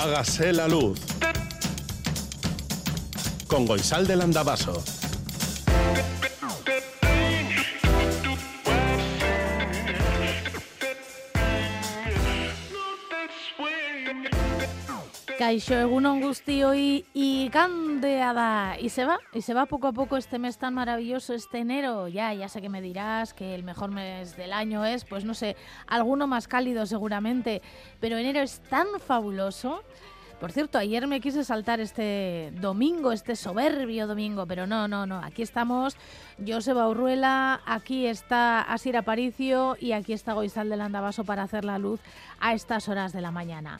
Hágase la luz. Con Goisal del Andabaso. Caixo Egunon y Candeada. Y se va, y se va poco a poco este mes tan maravilloso, este enero. Ya, ya sé que me dirás que el mejor mes del año es, pues no sé, alguno más cálido seguramente, pero enero es tan fabuloso. Por cierto, ayer me quise saltar este domingo, este soberbio domingo, pero no, no, no. Aquí estamos Joseba Urruela, aquí está Asir Aparicio y aquí está Goizal del Andabaso para hacer la luz a estas horas de la mañana.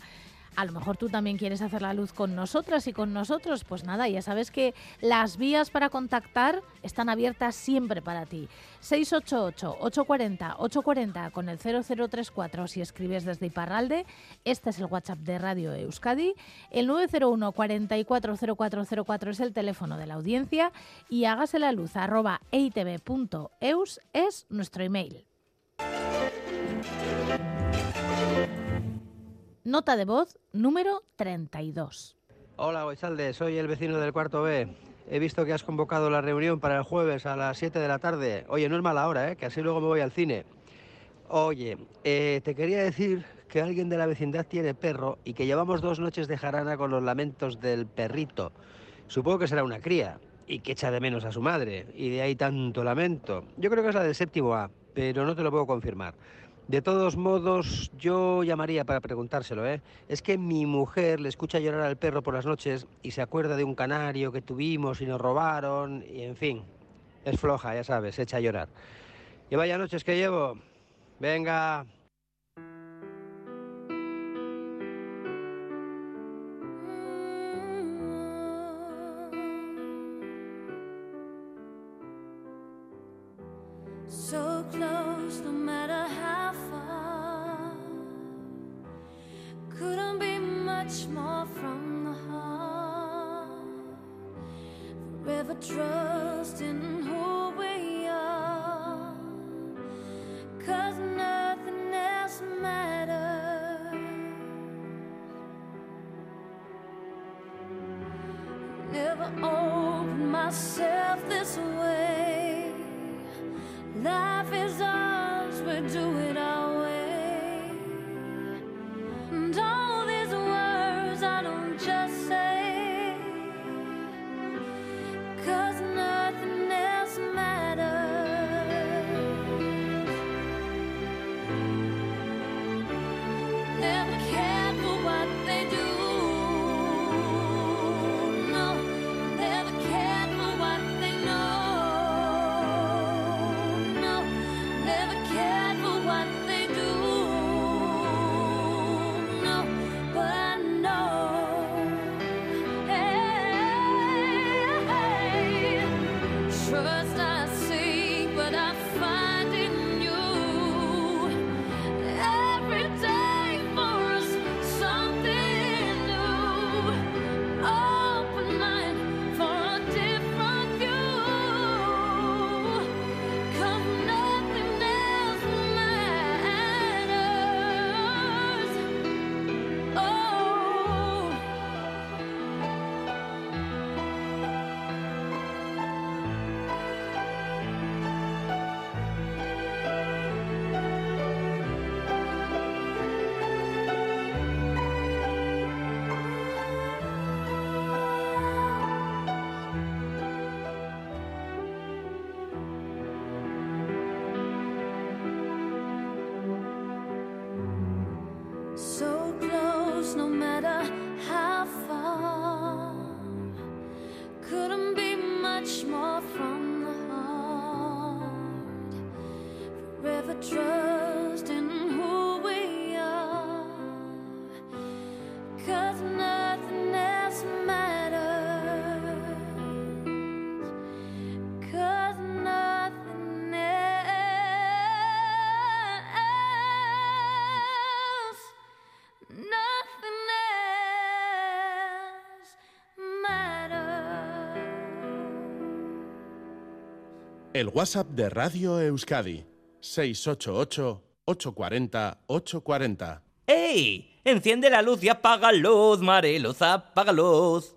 A lo mejor tú también quieres hacer la luz con nosotras y con nosotros. Pues nada, ya sabes que las vías para contactar están abiertas siempre para ti. 688-840-840 con el 0034 si escribes desde Iparralde. Este es el WhatsApp de Radio Euskadi. El 901 440404 es el teléfono de la audiencia y hágase la luz arroba eitv.eus es nuestro email. Nota de voz número 32. Hola, Goizalde, soy el vecino del cuarto B. He visto que has convocado la reunión para el jueves a las 7 de la tarde. Oye, no es mala hora, ¿eh? que así luego me voy al cine. Oye, eh, te quería decir que alguien de la vecindad tiene perro y que llevamos dos noches de jarana con los lamentos del perrito. Supongo que será una cría y que echa de menos a su madre y de ahí tanto lamento. Yo creo que es la del séptimo A, pero no te lo puedo confirmar. De todos modos, yo llamaría para preguntárselo, ¿eh? Es que mi mujer le escucha llorar al perro por las noches y se acuerda de un canario que tuvimos y nos robaron, y en fin, es floja, ya sabes, echa a llorar. Y vaya noches que llevo. Venga, El WhatsApp de Radio Euskadi, 688-840-840. ¡Ey! Enciende la luz y apaga luz, Mariluz, apaga luz.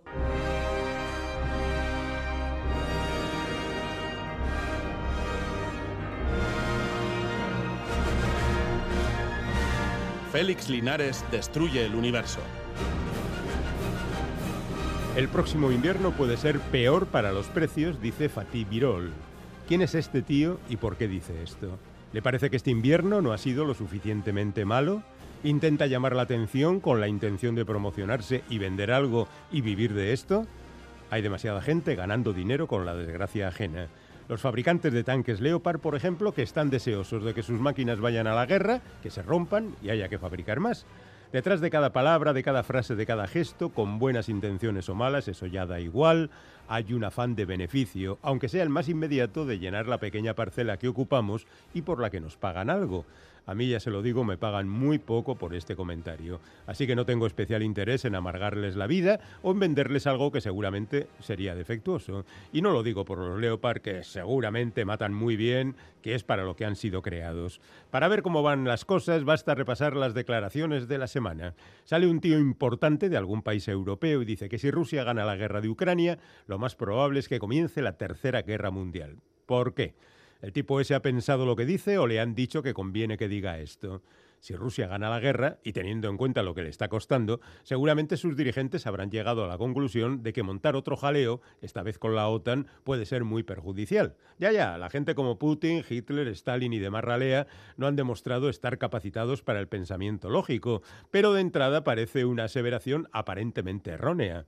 Félix Linares destruye el universo. El próximo invierno puede ser peor para los precios, dice Fatih Birol. ¿Quién es este tío y por qué dice esto? ¿Le parece que este invierno no ha sido lo suficientemente malo? ¿Intenta llamar la atención con la intención de promocionarse y vender algo y vivir de esto? Hay demasiada gente ganando dinero con la desgracia ajena. Los fabricantes de tanques Leopard, por ejemplo, que están deseosos de que sus máquinas vayan a la guerra, que se rompan y haya que fabricar más. Detrás de cada palabra, de cada frase, de cada gesto, con buenas intenciones o malas, eso ya da igual, hay un afán de beneficio, aunque sea el más inmediato de llenar la pequeña parcela que ocupamos y por la que nos pagan algo. A mí, ya se lo digo, me pagan muy poco por este comentario, así que no tengo especial interés en amargarles la vida o en venderles algo que seguramente sería defectuoso. Y no lo digo por los Leopard, que seguramente matan muy bien, que es para lo que han sido creados. Para ver cómo van las cosas, basta repasar las declaraciones de la semana. Sale un tío importante de algún país europeo y dice que si Rusia gana la guerra de Ucrania, lo más probable es que comience la Tercera Guerra Mundial. ¿Por qué? ¿El tipo ese ha pensado lo que dice o le han dicho que conviene que diga esto? Si Rusia gana la guerra, y teniendo en cuenta lo que le está costando, seguramente sus dirigentes habrán llegado a la conclusión de que montar otro jaleo, esta vez con la OTAN, puede ser muy perjudicial. Ya, ya, la gente como Putin, Hitler, Stalin y demás ralea no han demostrado estar capacitados para el pensamiento lógico, pero de entrada parece una aseveración aparentemente errónea.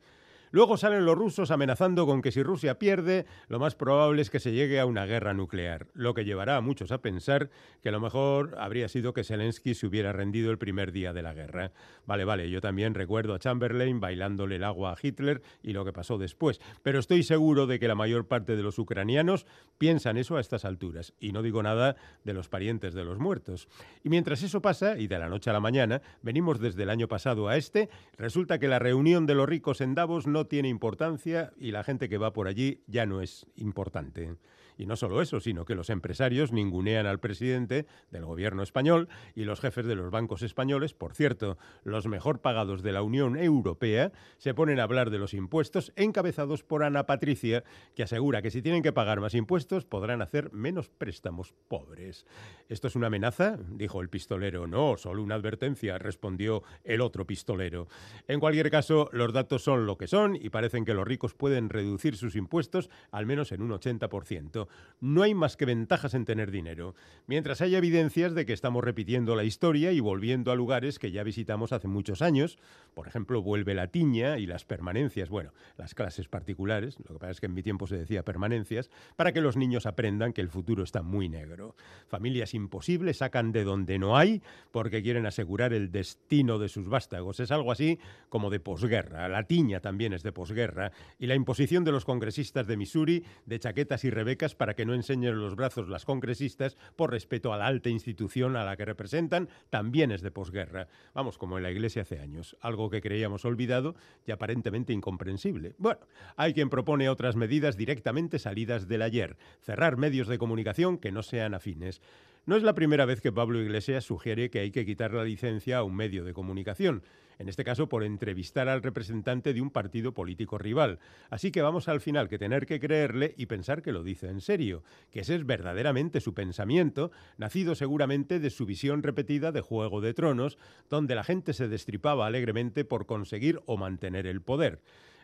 Luego salen los rusos amenazando con que si Rusia pierde, lo más probable es que se llegue a una guerra nuclear, lo que llevará a muchos a pensar que lo mejor habría sido que Zelensky se hubiera rendido el primer día de la guerra. Vale, vale, yo también recuerdo a Chamberlain bailándole el agua a Hitler y lo que pasó después, pero estoy seguro de que la mayor parte de los ucranianos piensan eso a estas alturas, y no digo nada de los parientes de los muertos. Y mientras eso pasa, y de la noche a la mañana, venimos desde el año pasado a este, resulta que la reunión de los ricos en Davos no tiene importancia y la gente que va por allí ya no es importante. Y no solo eso, sino que los empresarios ningunean al presidente del gobierno español y los jefes de los bancos españoles, por cierto, los mejor pagados de la Unión Europea, se ponen a hablar de los impuestos encabezados por Ana Patricia, que asegura que si tienen que pagar más impuestos podrán hacer menos préstamos pobres. ¿Esto es una amenaza? dijo el pistolero. No, solo una advertencia, respondió el otro pistolero. En cualquier caso, los datos son lo que son y parecen que los ricos pueden reducir sus impuestos al menos en un 80% no hay más que ventajas en tener dinero, mientras hay evidencias de que estamos repitiendo la historia y volviendo a lugares que ya visitamos hace muchos años. Por ejemplo, vuelve la tiña y las permanencias, bueno, las clases particulares, lo que pasa es que en mi tiempo se decía permanencias, para que los niños aprendan que el futuro está muy negro. Familias imposibles sacan de donde no hay porque quieren asegurar el destino de sus vástagos. Es algo así como de posguerra. La tiña también es de posguerra. Y la imposición de los congresistas de Missouri de chaquetas y rebecas para que no enseñen los brazos las congresistas por respeto a la alta institución a la que representan, también es de posguerra. Vamos, como en la Iglesia hace años, algo que creíamos olvidado y aparentemente incomprensible. Bueno, hay quien propone otras medidas directamente salidas del ayer, cerrar medios de comunicación que no sean afines. No es la primera vez que Pablo Iglesias sugiere que hay que quitar la licencia a un medio de comunicación en este caso por entrevistar al representante de un partido político rival. Así que vamos al final que tener que creerle y pensar que lo dice en serio, que ese es verdaderamente su pensamiento, nacido seguramente de su visión repetida de Juego de Tronos, donde la gente se destripaba alegremente por conseguir o mantener el poder.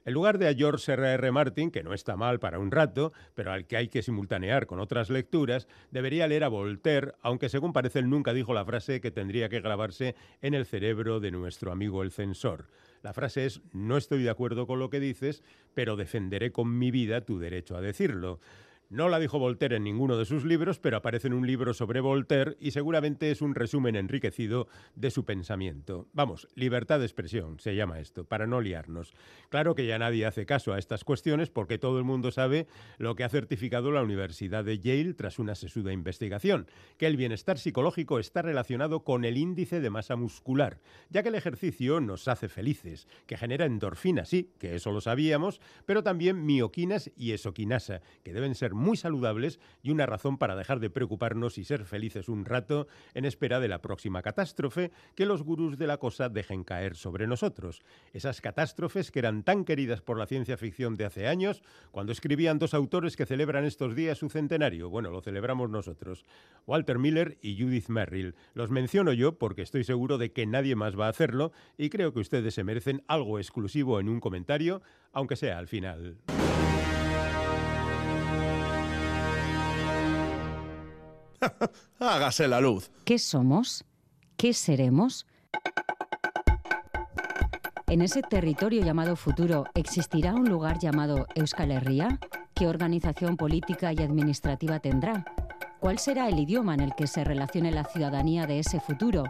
En lugar de a George R. R. Martin, que no está mal para un rato, pero al que hay que simultanear con otras lecturas, debería leer a Voltaire, aunque según parece él nunca dijo la frase que tendría que grabarse en el cerebro de nuestro amigo el censor. La frase es, no estoy de acuerdo con lo que dices, pero defenderé con mi vida tu derecho a decirlo. No la dijo Voltaire en ninguno de sus libros, pero aparece en un libro sobre Voltaire y seguramente es un resumen enriquecido de su pensamiento. Vamos, libertad de expresión se llama esto, para no liarnos. Claro que ya nadie hace caso a estas cuestiones porque todo el mundo sabe lo que ha certificado la Universidad de Yale tras una sesuda investigación, que el bienestar psicológico está relacionado con el índice de masa muscular, ya que el ejercicio nos hace felices, que genera endorfinas, sí, que eso lo sabíamos, pero también mioquinas y esoquinasa, que deben ser muy saludables y una razón para dejar de preocuparnos y ser felices un rato en espera de la próxima catástrofe que los gurús de la cosa dejen caer sobre nosotros. Esas catástrofes que eran tan queridas por la ciencia ficción de hace años, cuando escribían dos autores que celebran estos días su centenario. Bueno, lo celebramos nosotros. Walter Miller y Judith Merrill. Los menciono yo porque estoy seguro de que nadie más va a hacerlo y creo que ustedes se merecen algo exclusivo en un comentario, aunque sea al final. Hágase la luz. ¿Qué somos? ¿Qué seremos? En ese territorio llamado futuro, ¿existirá un lugar llamado Euskal Herria? ¿Qué organización política y administrativa tendrá? ¿Cuál será el idioma en el que se relacione la ciudadanía de ese futuro?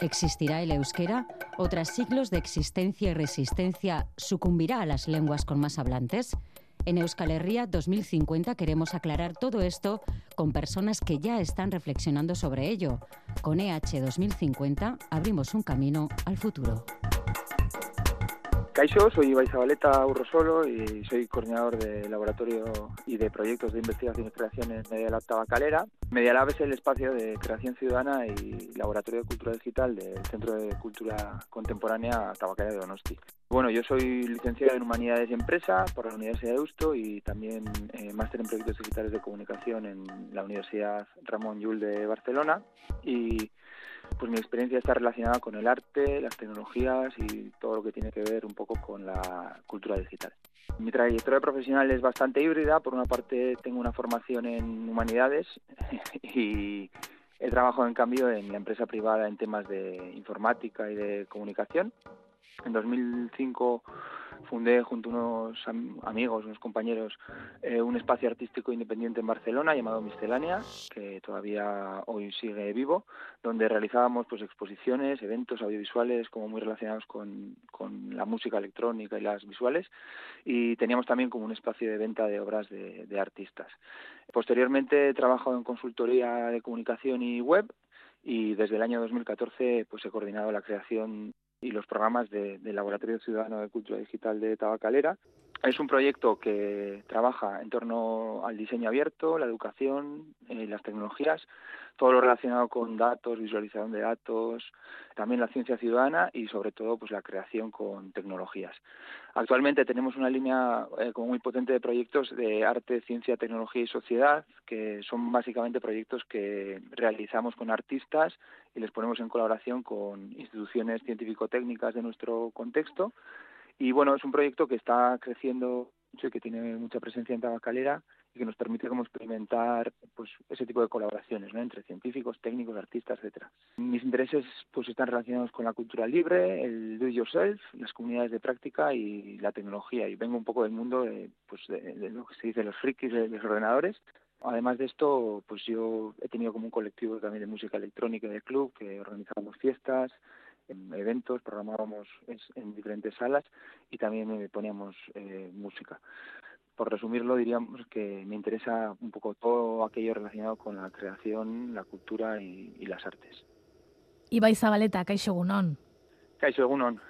¿Existirá el euskera? ¿O tras siglos de existencia y resistencia sucumbirá a las lenguas con más hablantes? En Euskal Herria 2050 queremos aclarar todo esto con personas que ya están reflexionando sobre ello. Con EH 2050 abrimos un camino al futuro. Caixo, soy Ibai Zabaleta Urrosolo y soy coordinador de laboratorio y de proyectos de investigación y creación en Media Lab Tabacalera. Media Lab es el espacio de creación ciudadana y laboratorio de cultura digital del Centro de Cultura Contemporánea Tabacalera de Donosti. Bueno, yo soy licenciado en Humanidades y Empresa por la Universidad de Deusto y también eh, máster en Proyectos Digitales de Comunicación en la Universidad Ramón Llull de Barcelona y pues mi experiencia está relacionada con el arte, las tecnologías y todo lo que tiene que ver un poco con la cultura digital. Mi trayectoria profesional es bastante híbrida. Por una parte tengo una formación en humanidades y he trabajado en cambio en la empresa privada en temas de informática y de comunicación. En 2005 fundé junto a unos amigos, unos compañeros, eh, un espacio artístico independiente en Barcelona llamado Miscelánea, que todavía hoy sigue vivo, donde realizábamos pues exposiciones, eventos audiovisuales como muy relacionados con, con la música electrónica y las visuales, y teníamos también como un espacio de venta de obras de, de artistas. Posteriormente he trabajado en consultoría de comunicación y web y desde el año 2014 pues he coordinado la creación y los programas del Laboratorio Ciudadano de Cultura Digital de Tabacalera. Es un proyecto que trabaja en torno al diseño abierto, la educación, eh, las tecnologías, todo lo relacionado con datos, visualización de datos, también la ciencia ciudadana y sobre todo pues la creación con tecnologías. Actualmente tenemos una línea eh, muy potente de proyectos de arte, ciencia, tecnología y sociedad, que son básicamente proyectos que realizamos con artistas y les ponemos en colaboración con instituciones científico-técnicas de nuestro contexto. Y bueno, es un proyecto que está creciendo mucho y que tiene mucha presencia en Tabacalera y que nos permite como experimentar pues ese tipo de colaboraciones ¿no? entre científicos, técnicos, artistas, etcétera. Mis intereses pues están relacionados con la cultura libre, el do it yourself, las comunidades de práctica y la tecnología. Y vengo un poco del mundo de, pues de, lo que se dice los frikis de los ordenadores. Además de esto, pues yo he tenido como un colectivo también de música electrónica de club que organizábamos fiestas, eventos, programábamos en diferentes salas y también poníamos eh, música por resumirlo, diríamos que me interesa un poco todo aquello relacionado con la creación, la cultura y, las artes. Ibai Zabaleta, Caixo Gunón. Caixo Gunón.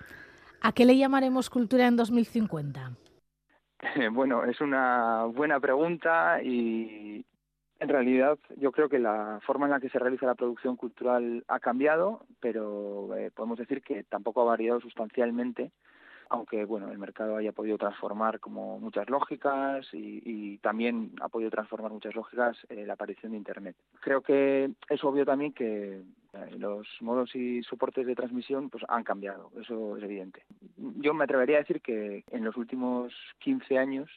¿A qué le llamaremos cultura en 2050? bueno, es una buena pregunta y en realidad yo creo que la forma en la que se realiza la producción cultural ha cambiado, pero eh, podemos decir que tampoco ha variado sustancialmente aunque bueno el mercado haya podido transformar como muchas lógicas y, también ha podido transformar muchas lógicas eh, la aparición de internet. Creo que es obvio también que eh, los modos y soportes de transmisión pues han cambiado eso es evidente. Yo me atrevería a decir que en los últimos 15 años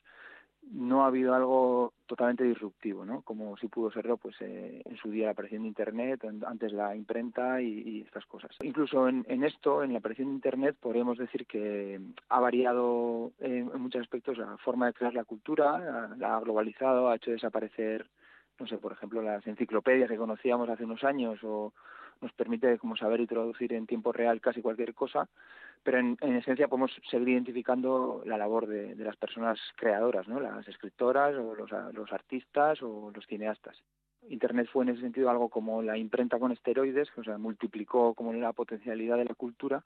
no ha habido algo totalmente disruptivo, ¿no? Como si pudo serlo, pues eh, en su día la aparición de Internet, antes la imprenta y, estas cosas. Incluso en, esto, en la aparición de Internet, podríamos decir que ha variado en muchos aspectos la forma de crear la cultura, la ha globalizado, ha hecho desaparecer, no sé, por ejemplo, las enciclopedias que conocíamos hace unos años o nos permite como saber y traducir en tiempo real casi cualquier cosa pero en, esencia podemos seguir identificando la labor de, las personas creadoras, ¿no? las escritoras o los, artistas o los cineastas. Internet fue en ese sentido algo como la imprenta con esteroides, que o sea, multiplicó como la potencialidad de la cultura,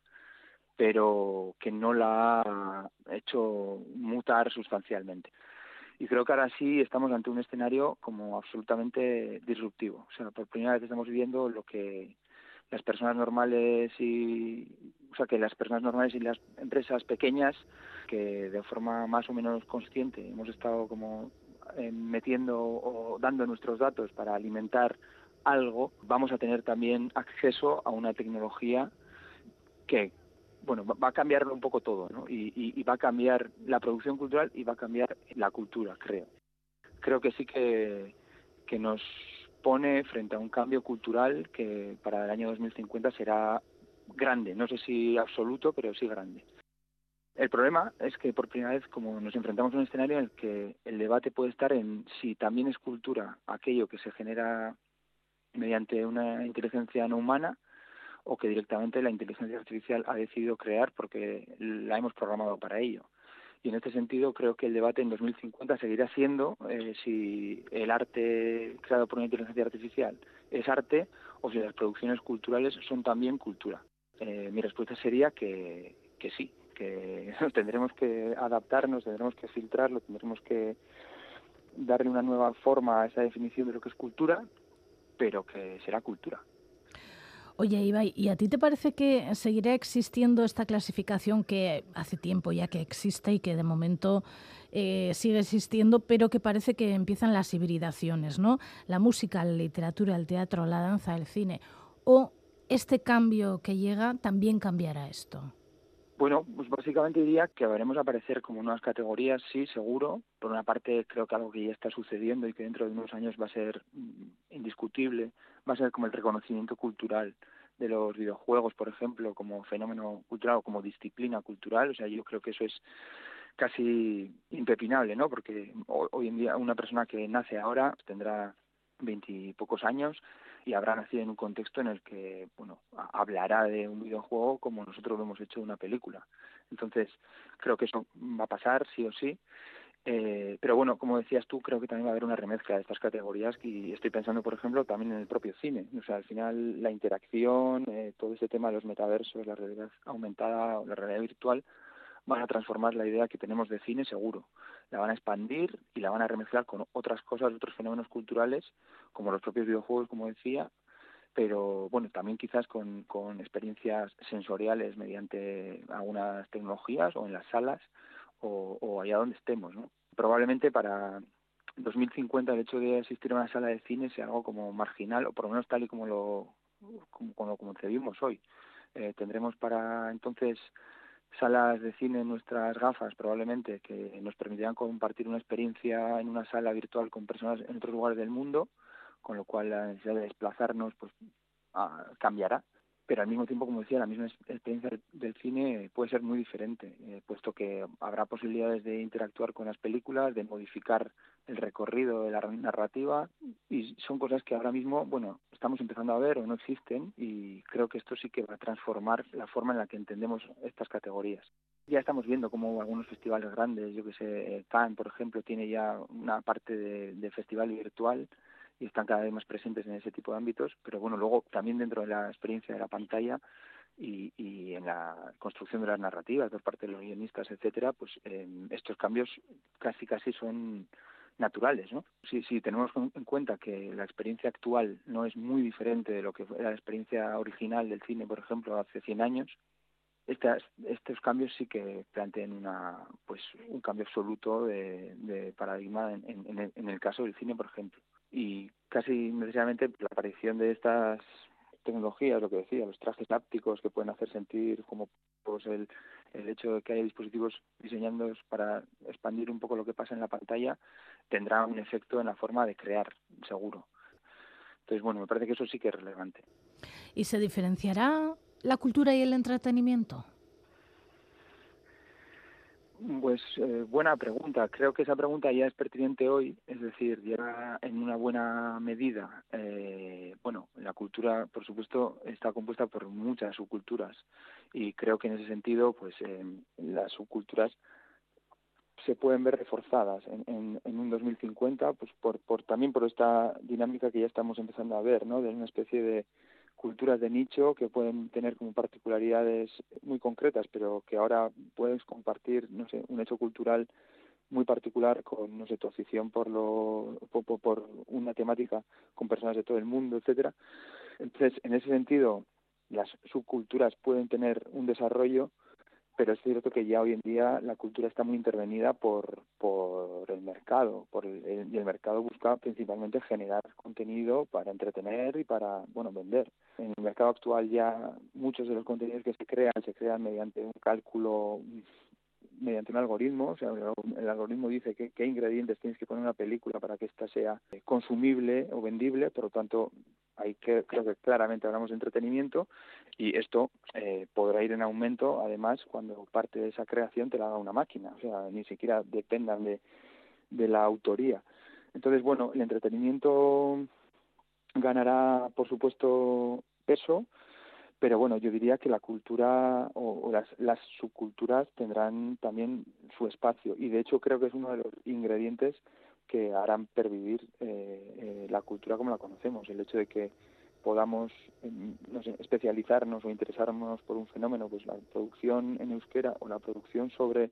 pero que no la ha hecho mutar sustancialmente. Y creo que ahora sí estamos ante un escenario como absolutamente disruptivo. O sea, por primera vez estamos viviendo lo que las personas normales y o sea que las personas normales y las empresas pequeñas que de forma más o menos consciente hemos estado como eh, metiendo o dando nuestros datos para alimentar algo, vamos a tener también acceso a una tecnología que bueno, va a cambiar un poco todo, ¿no? Y, y, va a cambiar la producción cultural y va a cambiar la cultura, creo. Creo que sí que, que nos pone frente a un cambio cultural que para el año 2050 será grande, no sé si absoluto, pero sí grande. El problema es que por primera vez como nos enfrentamos a un escenario en el que el debate puede estar en si también es cultura aquello que se genera mediante una inteligencia no humana o que directamente la inteligencia artificial ha decidido crear porque la hemos programado para ello. Y en este sentido creo que el debate en 2050 seguirá siendo eh, si el arte creado por una inteligencia artificial es arte o si las producciones culturales son también cultura. Eh, mi respuesta sería que, que sí, que tendremos que adaptarnos, tendremos que filtrarlo, tendremos que darle una nueva forma a esa definición de lo que es cultura, pero que será cultura. Oye, Ibai, ¿y a ti te parece que seguirá existiendo esta clasificación que hace tiempo ya que existe y que de momento eh, sigue existiendo, pero que parece que empiezan las hibridaciones, ¿no? La música, la literatura, el teatro, la danza, el cine. ¿O este cambio que llega también cambiará esto? Bueno, pues básicamente diría que veremos aparecer como unas categorías, sí, seguro. Por una parte, creo que algo que ya está sucediendo y que dentro de unos años va a ser mm, indiscutible, va a ser como el reconocimiento cultural de los videojuegos, por ejemplo, como fenómeno cultural o como disciplina cultural. O sea, yo creo que eso es casi impepinable, ¿no? Porque hoy en día una persona que nace ahora tendrá veintipocos años y habrá nacido en un contexto en el que bueno hablará de un videojuego como nosotros lo hemos hecho de una película entonces creo que eso va a pasar sí o sí eh, pero bueno, como decías tú, creo que también va a haber una remezcla de estas categorías y estoy pensando, por ejemplo, también en el propio cine. O sea, al final la interacción, eh, todo ese tema de los metaversos, la realidad aumentada, la realidad virtual, van a transformar la idea que tenemos de cine seguro. La van a expandir y la van a remezclar con otras cosas, otros fenómenos culturales, como los propios videojuegos, como decía, pero bueno, también quizás con experiencias sensoriales mediante algunas tecnologías o en las salas o, allá donde estemos, ¿no? Probablemente para 2050 el hecho de asistir a una sala de cine sea algo como marginal o por lo menos tal y como lo como, como, como concebimos hoy. Eh, tendremos para entonces salas de cine en nuestras gafas probablemente que nos permitirán compartir una experiencia en una sala virtual con personas en otros lugares del mundo, con lo cual la necesidad de desplazarnos pues ah, cambiará pero al mismo tiempo, como decía, la misma experiencia del cine puede ser muy diferente, eh, puesto que habrá posibilidades de interactuar con las películas, de modificar el recorrido de la narrativa, y son cosas que ahora mismo, bueno, estamos empezando a ver o no existen, y creo que esto sí que va a transformar la forma en la que entendemos estas categorías. Ya estamos viendo cómo algunos festivales grandes, yo que sé, Cannes, por ejemplo, tiene ya una parte de festival virtual, y están cada vez más presentes en ese tipo de ámbitos, pero bueno, luego también dentro de la experiencia de la pantalla y, y en la construcción de las narrativas por parte de los guionistas, etcétera, pues eh, estos cambios casi casi son naturales, ¿no? Si, si tenemos en cuenta que la experiencia actual no es muy diferente de lo que era la experiencia original del cine, por ejemplo, hace 100 años, estas, estos cambios sí que plantean una, pues, un cambio absoluto de, paradigma en, en, en el caso del cine, por ejemplo y casi necesariamente la aparición de estas tecnologías, lo que decía, los trajes ápticos que pueden hacer sentir como pues el, el hecho de que haya dispositivos diseñados para expandir un poco lo que pasa en la pantalla, tendrá un efecto en la forma de crear, seguro. Entonces, bueno, me parece que eso sí que es relevante. ¿Y se diferenciará la cultura y el entretenimiento? Pues eh, buena pregunta. Creo que esa pregunta ya es pertinente hoy, es decir, ya en una buena medida, eh, bueno, la cultura, por supuesto, está compuesta por muchas subculturas y creo que en ese sentido, pues eh, las subculturas se pueden ver reforzadas en, en, en, un 2050, pues por, por también por esta dinámica que ya estamos empezando a ver, ¿no? De una especie de culturas de nicho que pueden tener como particularidades muy concretas, pero que ahora puedes compartir, no sé, un hecho cultural muy particular con no sé tu afición por lo por, por, una temática con personas de todo el mundo etcétera. Entonces en ese sentido las subculturas pueden tener un desarrollo pero es cierto que ya hoy en día la cultura está muy intervenida por, por el mercado, por el, y el mercado busca principalmente generar contenido para entretener y para, bueno, vender. En el mercado actual ya muchos de los contenidos que se crean se crean mediante un cálculo mediante un algoritmo, o sea, el algoritmo dice qué, qué ingredientes tienes que poner en una película para que ésta sea consumible o vendible, por lo tanto, ahí que, creo que claramente hablamos de entretenimiento y esto eh, podrá ir en aumento, además, cuando parte de esa creación te la haga una máquina, o sea, ni siquiera dependan de, de la autoría. Entonces, bueno, el entretenimiento ganará, por supuesto, peso, pero bueno, yo diría que la cultura o, las, las, subculturas tendrán también su espacio y de hecho creo que es uno de los ingredientes que harán pervivir eh, eh, la cultura como la conocemos, el hecho de que podamos em, no especializarnos o interesarnos por un fenómeno, pues la producción en euskera o la producción sobre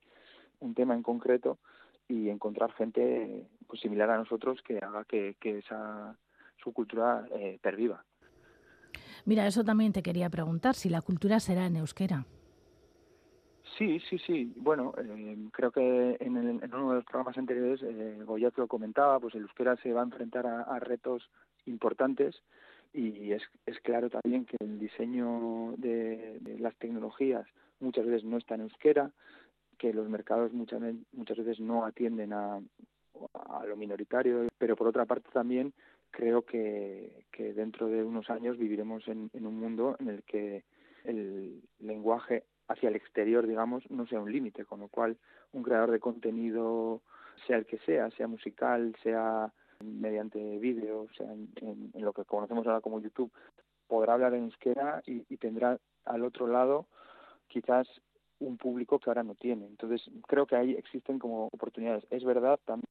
un tema en concreto y encontrar gente pues similar a nosotros que haga que, esa subcultura eh, perviva. Mira, eso también te quería preguntar, si la cultura será en euskera. Sí, sí, sí. Bueno, eh, creo que en, uno de los programas anteriores eh, Goyat lo comentaba, pues el euskera se va a enfrentar a, retos importantes y es, es claro también que el diseño de, las tecnologías muchas veces no está en euskera, que los mercados muchas, muchas veces no atienden a, a lo minoritario, pero por otra parte también creo que, que dentro de unos años viviremos en, en un mundo en el que el lenguaje hacia el exterior, digamos, no sea un límite, con lo cual un creador de contenido, sea el que sea, sea musical, sea mediante vídeo, sea en, lo que conocemos ahora como YouTube, podrá hablar en euskera y, tendrá al otro lado quizás un público que ahora no tiene. Entonces, creo que ahí existen como oportunidades. Es verdad también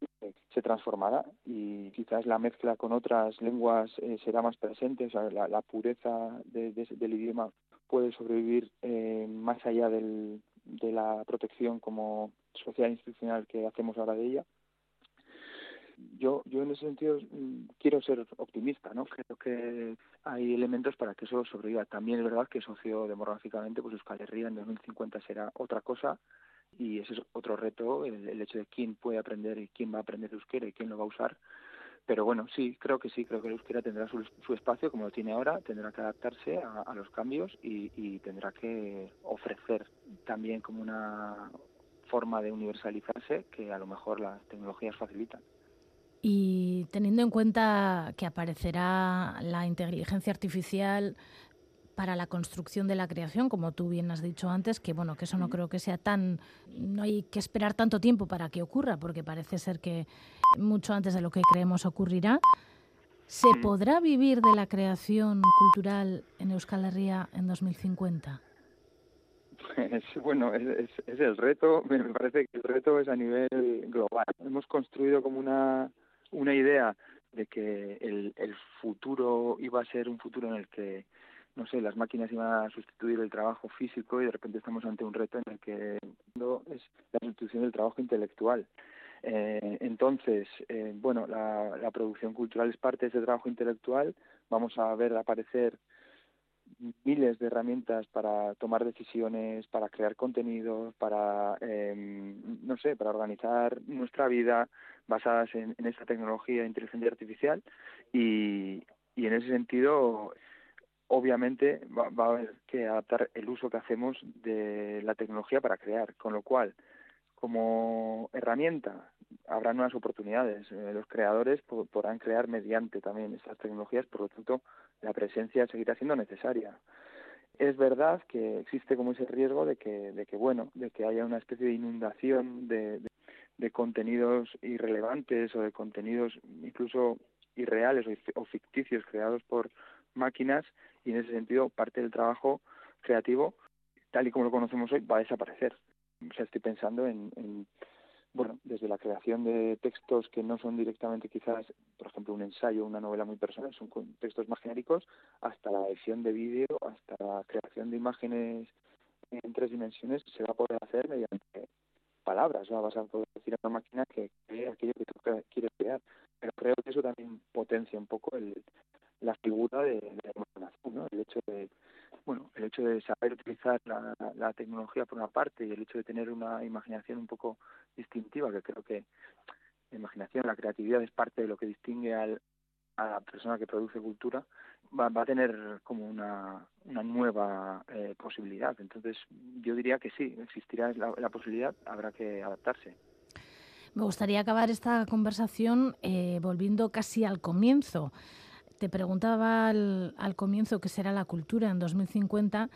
se transformará y quizás la mezcla con otras lenguas eh, será más presente, o sea, la, pureza del idioma puede sobrevivir eh, más allá del, de la protección como social institucional que hacemos ahora de ella yo, yo en ese sentido mm, quiero ser optimista, ¿no? Creo que hay elementos para que eso sobreviva. También es verdad que sociodemográficamente, pues Euskal Herria en 2050 será otra cosa y ese es otro reto, el, hecho de quién puede aprender y quién va a aprender euskera y quién lo va a usar. Pero bueno, sí, creo que sí, creo que el euskera tendrá su, espacio como lo tiene ahora, tendrá que adaptarse a, los cambios y tendrá que ofrecer también como una forma de universalizarse que a lo mejor las tecnologías facilitan. Y teniendo en cuenta que aparecerá la inteligencia artificial para la construcción de la creación, como tú bien has dicho antes, que bueno, que eso no creo que sea tan, no hay que esperar tanto tiempo para que ocurra, porque parece ser que mucho antes de lo que creemos ocurrirá. ¿Se podrá vivir de la creación cultural en Euskal Herria en 2050? Pues, bueno, es, es, el reto, me parece que el reto es a nivel global. Hemos construido como una una idea de que el, el futuro iba a ser un futuro en el que no sé, las máquinas iban a sustituir el trabajo físico y de repente estamos ante un reto en el que es la sustitución del trabajo intelectual. Eh, entonces, eh, bueno, la, la producción cultural es parte de ese trabajo intelectual. Vamos a ver aparecer miles de herramientas para tomar decisiones, para crear contenidos, para, eh, no sé, para organizar nuestra vida basadas en, en esta tecnología de inteligencia artificial y, y en ese sentido obviamente va, va, a haber que adaptar el uso que hacemos de la tecnología para crear, con lo cual como herramienta habrá nuevas oportunidades. Eh, los creadores podrán crear mediante también estas tecnologías, por lo tanto la presencia seguirá siendo necesaria. Es verdad que existe como ese riesgo de que, de que bueno, de que haya una especie de inundación de, de, contenidos irrelevantes o de contenidos incluso irreales o, ficticios creados por máquinas y en ese sentido parte del trabajo creativo, tal y como lo conocemos hoy, va a desaparecer. O sea, estoy pensando en, en bueno, desde la creación de textos que no son directamente quizás, por ejemplo, un ensayo, una novela muy personal, son textos más genéricos, hasta la edición de vídeo, hasta la creación de imágenes en tres dimensiones, se va a poder hacer mediante palabras, ¿no? vas a poder decir a una máquina que cree aquello que tú quieres crear. Pero creo que eso también potencia un poco el, la figura de, la imaginación, ¿no? El hecho de, bueno, el de saber utilizar la, la tecnología por una parte y el hecho de tener una imaginación un poco distintiva, que creo que la imaginación, la creatividad es parte de lo que distingue al, a la persona que produce cultura, va, va a tener como una, una nueva eh, posibilidad. Entonces, yo diría que sí, existirá la, la, posibilidad, habrá que adaptarse. Me gustaría acabar esta conversación eh, volviendo casi al comienzo. Te preguntaba al, al comienzo qué será la cultura en 2050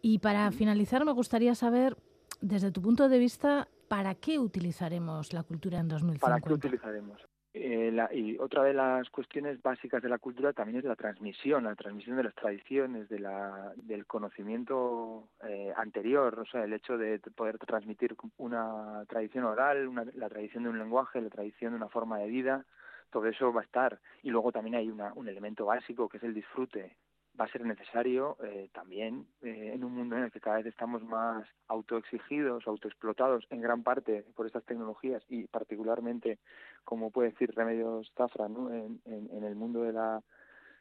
y para finalizar me gustaría saber, desde tu punto de vista, ¿para qué utilizaremos la cultura en 2050? ¿Para qué utilizaremos? Eh, la, y otra de las cuestiones básicas de la cultura también es la transmisión, la transmisión de las tradiciones, de la, del conocimiento eh, anterior, o sea, el hecho de poder transmitir una tradición oral, una, la tradición de un lenguaje, la tradición de una forma de vida, todo eso va a estar. Y luego también hay una, un elemento básico que es el disfrute va a ser necesario eh, también eh, en un mundo en el que cada vez estamos más autoexigidos, autoexplotados en gran parte por estas tecnologías y particularmente, como puede decir Remedios Zafra, ¿no? en, en, en el mundo de la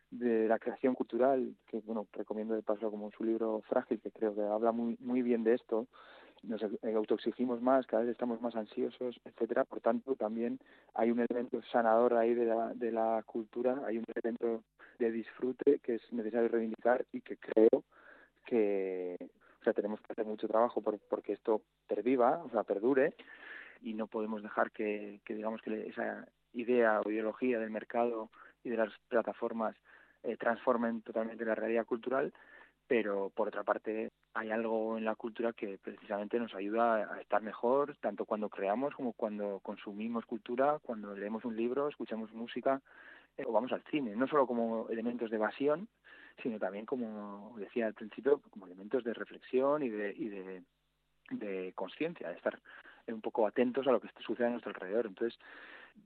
de la creación cultural, que bueno, recomiendo de paso como su libro Frágil, que creo que habla muy muy bien de esto, nos autoexigimos más, cada vez estamos más ansiosos, etcétera. Por tanto, también hay un elemento sanador ahí de la, de la cultura, hay un elemento de disfrute que es necesario reivindicar y que creo que o sea, tenemos que hacer mucho trabajo por, porque esto perviva, o sea, perdure y no podemos dejar que, que digamos que esa idea o ideología del mercado y de las plataformas eh, transformen totalmente la realidad cultural, pero por otra parte hay algo en la cultura que precisamente nos ayuda a estar mejor, tanto cuando creamos como cuando consumimos cultura, cuando leemos un libro, escuchamos música eh, o vamos al cine, no solo como elementos de evasión, sino también como decía al principio, como elementos de reflexión y de, y de, de conciencia, de estar un poco atentos a lo que sucede a nuestro alrededor. Entonces,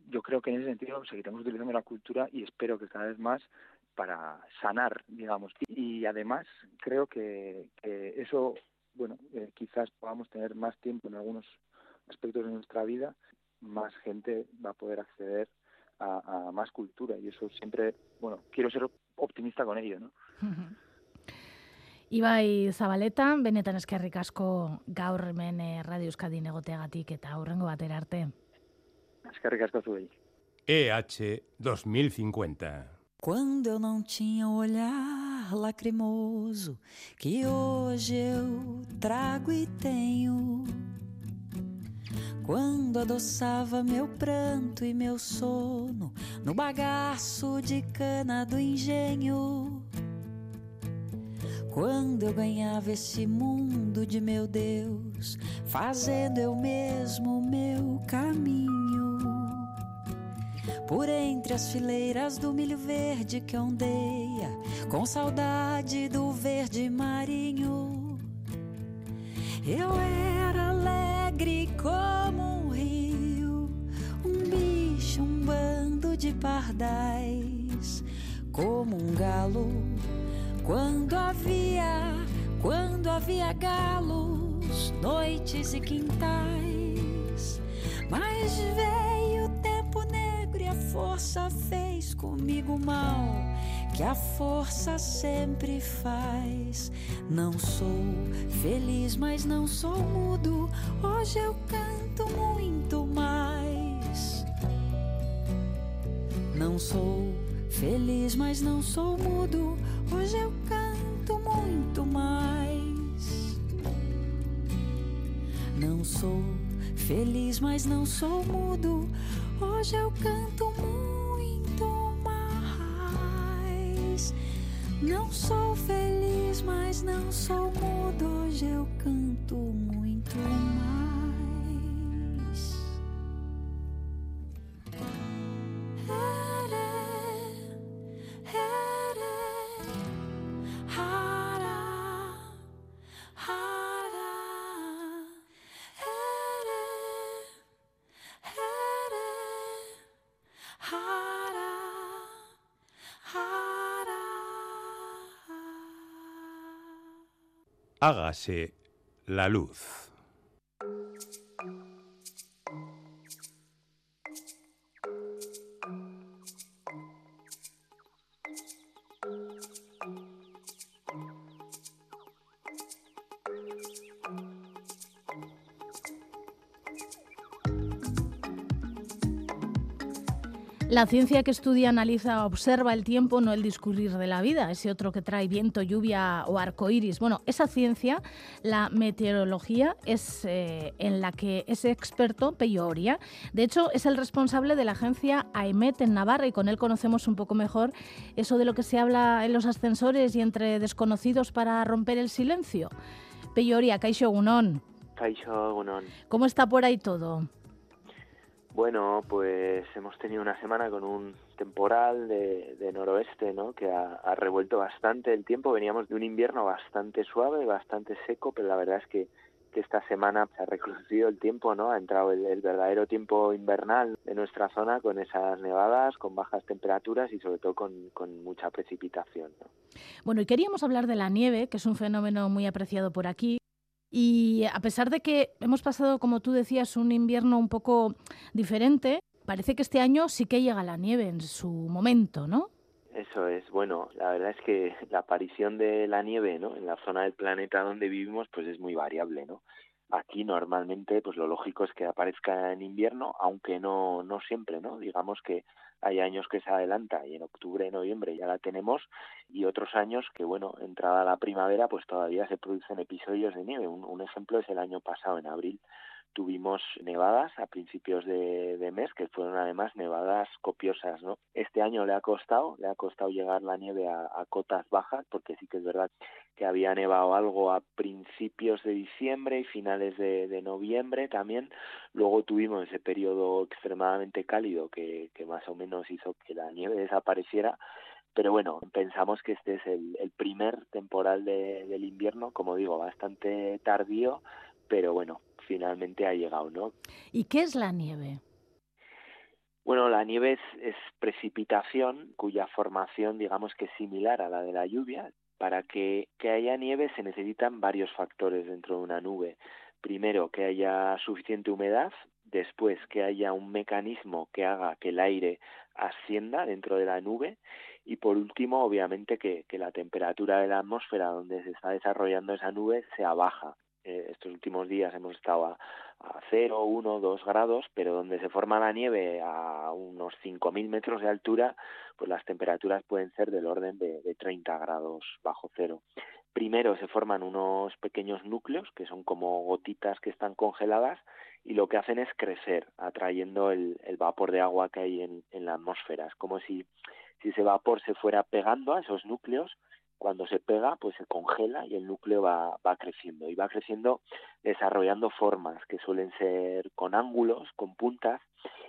yo creo que en ese sentido seguiremos utilizando la cultura y espero que cada vez más para sanar, digamos. Y, además creo que, que eso, bueno, eh, quizás podamos tener más tiempo en algunos aspectos de nuestra vida, más gente va a poder acceder a, a más cultura y eso siempre, bueno, quiero ser optimista con ello, ¿no? Ibai Zabaleta, benetan eskerrik asko gaur hemen eh, Radio Euskadin egoteagatik eta aurrengo batera arte. Eskerrik asko zuei. EH 2050 Quando eu não tinha olhar lacrimoso que hoje eu trago e tenho. Quando adoçava meu pranto e meu sono no bagaço de cana do engenho. Quando eu ganhava esse mundo de meu Deus, fazendo eu mesmo o meu caminho. Por entre as fileiras do milho verde que ondeia, com saudade do verde marinho. Eu era alegre como um rio, um bicho, um bando de pardais, como um galo. Quando havia, quando havia galos, noites e quintais, mas veio força fez comigo mal que a força sempre faz. Não sou feliz, mas não sou mudo. Hoje eu canto muito mais. Não sou feliz, mas não sou mudo. Hoje eu canto muito mais. Não sou feliz, mas não sou mudo. Hoje eu canto muito Não sou feliz, mas não sou mudo. Hoje eu canto Hágase la luz. La ciencia que estudia, analiza, observa el tiempo, no el discurrir de la vida, ese otro que trae viento, lluvia o arco iris. Bueno, esa ciencia, la meteorología, es eh, en la que ese experto, Peyoria, de hecho, es el responsable de la agencia AEMET en Navarra y con él conocemos un poco mejor eso de lo que se habla en los ascensores y entre desconocidos para romper el silencio. Peyoria, Kaixo Gunón. Kaixo Gunón. ¿Cómo está por ahí todo? Bueno, pues hemos tenido una semana con un temporal de, noroeste, ¿no? Que ha, revuelto bastante el tiempo. Veníamos de un invierno bastante suave, bastante seco, pero la verdad es que, esta semana se ha recrudecido el tiempo, ¿no? Ha entrado el, verdadero tiempo invernal de nuestra zona con esas nevadas, con bajas temperaturas y sobre todo con, con mucha precipitación. ¿no? Bueno, y queríamos hablar de la nieve, que es un fenómeno muy apreciado por aquí. Y a pesar de que hemos pasado, como tú decías, un invierno un poco diferente, parece que este año sí que llega la nieve en su momento, ¿no? Eso es, bueno, la verdad es que la aparición de la nieve, ¿no? En la zona del planeta donde vivimos, pues es muy variable, ¿no? Aquí normalmente, pues lo lógico es que aparezca en invierno, aunque no, no siempre, ¿no? Digamos que hay años que se adelanta y en octubre, noviembre ya la tenemos y otros años que, bueno, entrada la primavera, pues todavía se producen episodios de nieve. Un, ejemplo es el año pasado, en abril, tuvimos nevadas a principios de, mes, que fueron además nevadas copiosas, ¿no? Este año le ha costado, le ha costado llegar la nieve a, cotas bajas, porque sí que es verdad que había nevado algo a principios de diciembre y finales de, de noviembre también. Luego tuvimos ese periodo extremadamente cálido que, que más o menos hizo que la nieve desapareciera pero bueno, pensamos que este es el, el primer temporal de, del invierno, como digo, bastante tardío, pero bueno, finalmente ha llegado, ¿no? ¿Y qué es la nieve? Bueno, la nieve es, es, precipitación cuya formación, digamos que es similar a la de la lluvia. Para que, que haya nieve se necesitan varios factores dentro de una nube. Primero, que haya suficiente humedad, después que haya un mecanismo que haga que el aire ascienda dentro de la nube y por último, obviamente, que, que la temperatura de la atmósfera donde se está desarrollando esa nube sea baja. Eh, estos últimos días hemos estado a, a 0, 1, 2 grados, pero donde se forma la nieve a unos 5.000 metros de altura, pues las temperaturas pueden ser del orden de, de 30 grados bajo cero. Primero se forman unos pequeños núcleos, que son como gotitas que están congeladas, y lo que hacen es crecer, atrayendo el, vapor de agua que hay en, en la atmósfera. Es como si, si ese vapor se fuera pegando a esos núcleos cuando se pega, pues se congela y el núcleo va, va creciendo y va creciendo desarrollando formas que suelen ser con ángulos, con puntas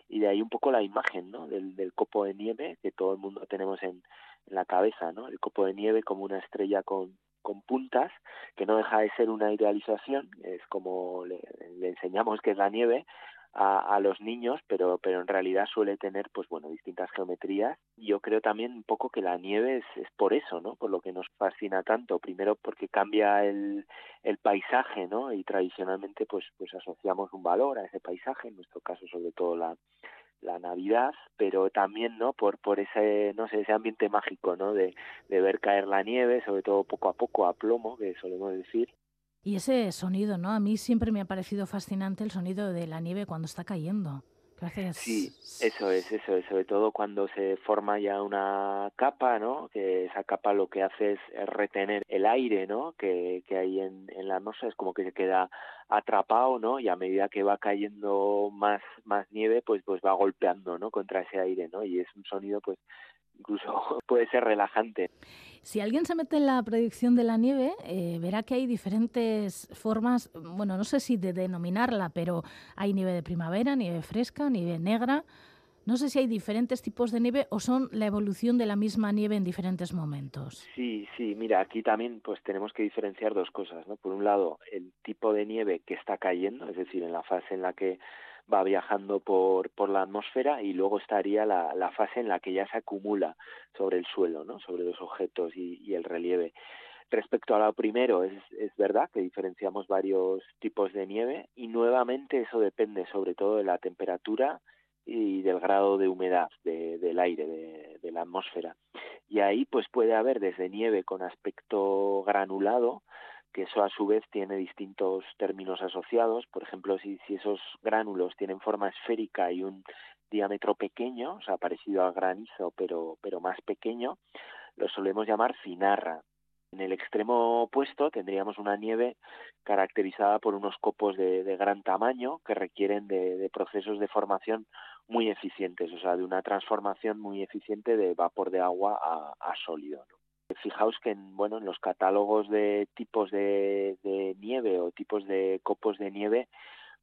y de ahí un poco la imagen ¿no? del, copo de nieve que todo el mundo tenemos en, en la cabeza, ¿no? el copo de nieve como una estrella con, con puntas, que no deja de ser una idealización, es como le, le enseñamos que es la nieve, a, a, los niños, pero, pero en realidad suele tener, pues bueno, distintas geometrías. Yo creo también un poco que la nieve es, es por eso, ¿no? Por lo que nos fascina tanto. Primero porque cambia el, el paisaje, ¿no? Y tradicionalmente, pues, pues asociamos un valor a ese paisaje, en nuestro caso sobre todo la, la Navidad, pero también, ¿no? Por, por ese, no sé, ese ambiente mágico, ¿no? De, de ver caer la nieve, sobre todo poco a poco, a plomo, que solemos decir, y ese sonido, ¿no? A mí siempre me ha parecido fascinante el sonido de la nieve cuando está cayendo. Gracias. Sí, eso es, eso es, sobre todo cuando se forma ya una capa, ¿no? Que esa capa lo que hace es retener el aire, ¿no? Que, que hay en, en la atmósfera, es como que se queda atrapado, ¿no? Y a medida que va cayendo más, más nieve, pues, pues va golpeando, ¿no? Contra ese aire, ¿no? Y es un sonido, pues, incluso puede ser relajante. Si alguien se mete en la predicción de la nieve, eh, verá que hay diferentes formas, bueno, no sé si de denominarla, pero hay nieve de primavera, nieve fresca, nieve negra. No sé si hay diferentes tipos de nieve o son la evolución de la misma nieve en diferentes momentos. Sí, sí, mira, aquí también pues tenemos que diferenciar dos cosas, ¿no? Por un lado, el tipo de nieve que está cayendo, es decir, en la fase en la que va viajando por, por la atmósfera y luego estaría la, la fase en la que ya se acumula sobre el suelo, ¿no? sobre los objetos y, el relieve. Respecto a lo primero, es, es verdad que diferenciamos varios tipos de nieve y nuevamente eso depende sobre todo de la temperatura y del grado de humedad de, del aire, de, de, la atmósfera. Y ahí pues puede haber desde nieve con aspecto granulado, que eso a su vez tiene distintos términos asociados. Por ejemplo, si, esos gránulos tienen forma esférica y un diámetro pequeño, o sea, parecido al granizo, pero, pero más pequeño, lo solemos llamar finarra. En el extremo opuesto tendríamos una nieve caracterizada por unos copos de, gran tamaño que requieren de, procesos de formación muy eficientes, o sea, de una transformación muy eficiente de vapor de agua a, sólido. Fijaos que en, bueno, en los catálogos de tipos de, nieve o tipos de copos de nieve,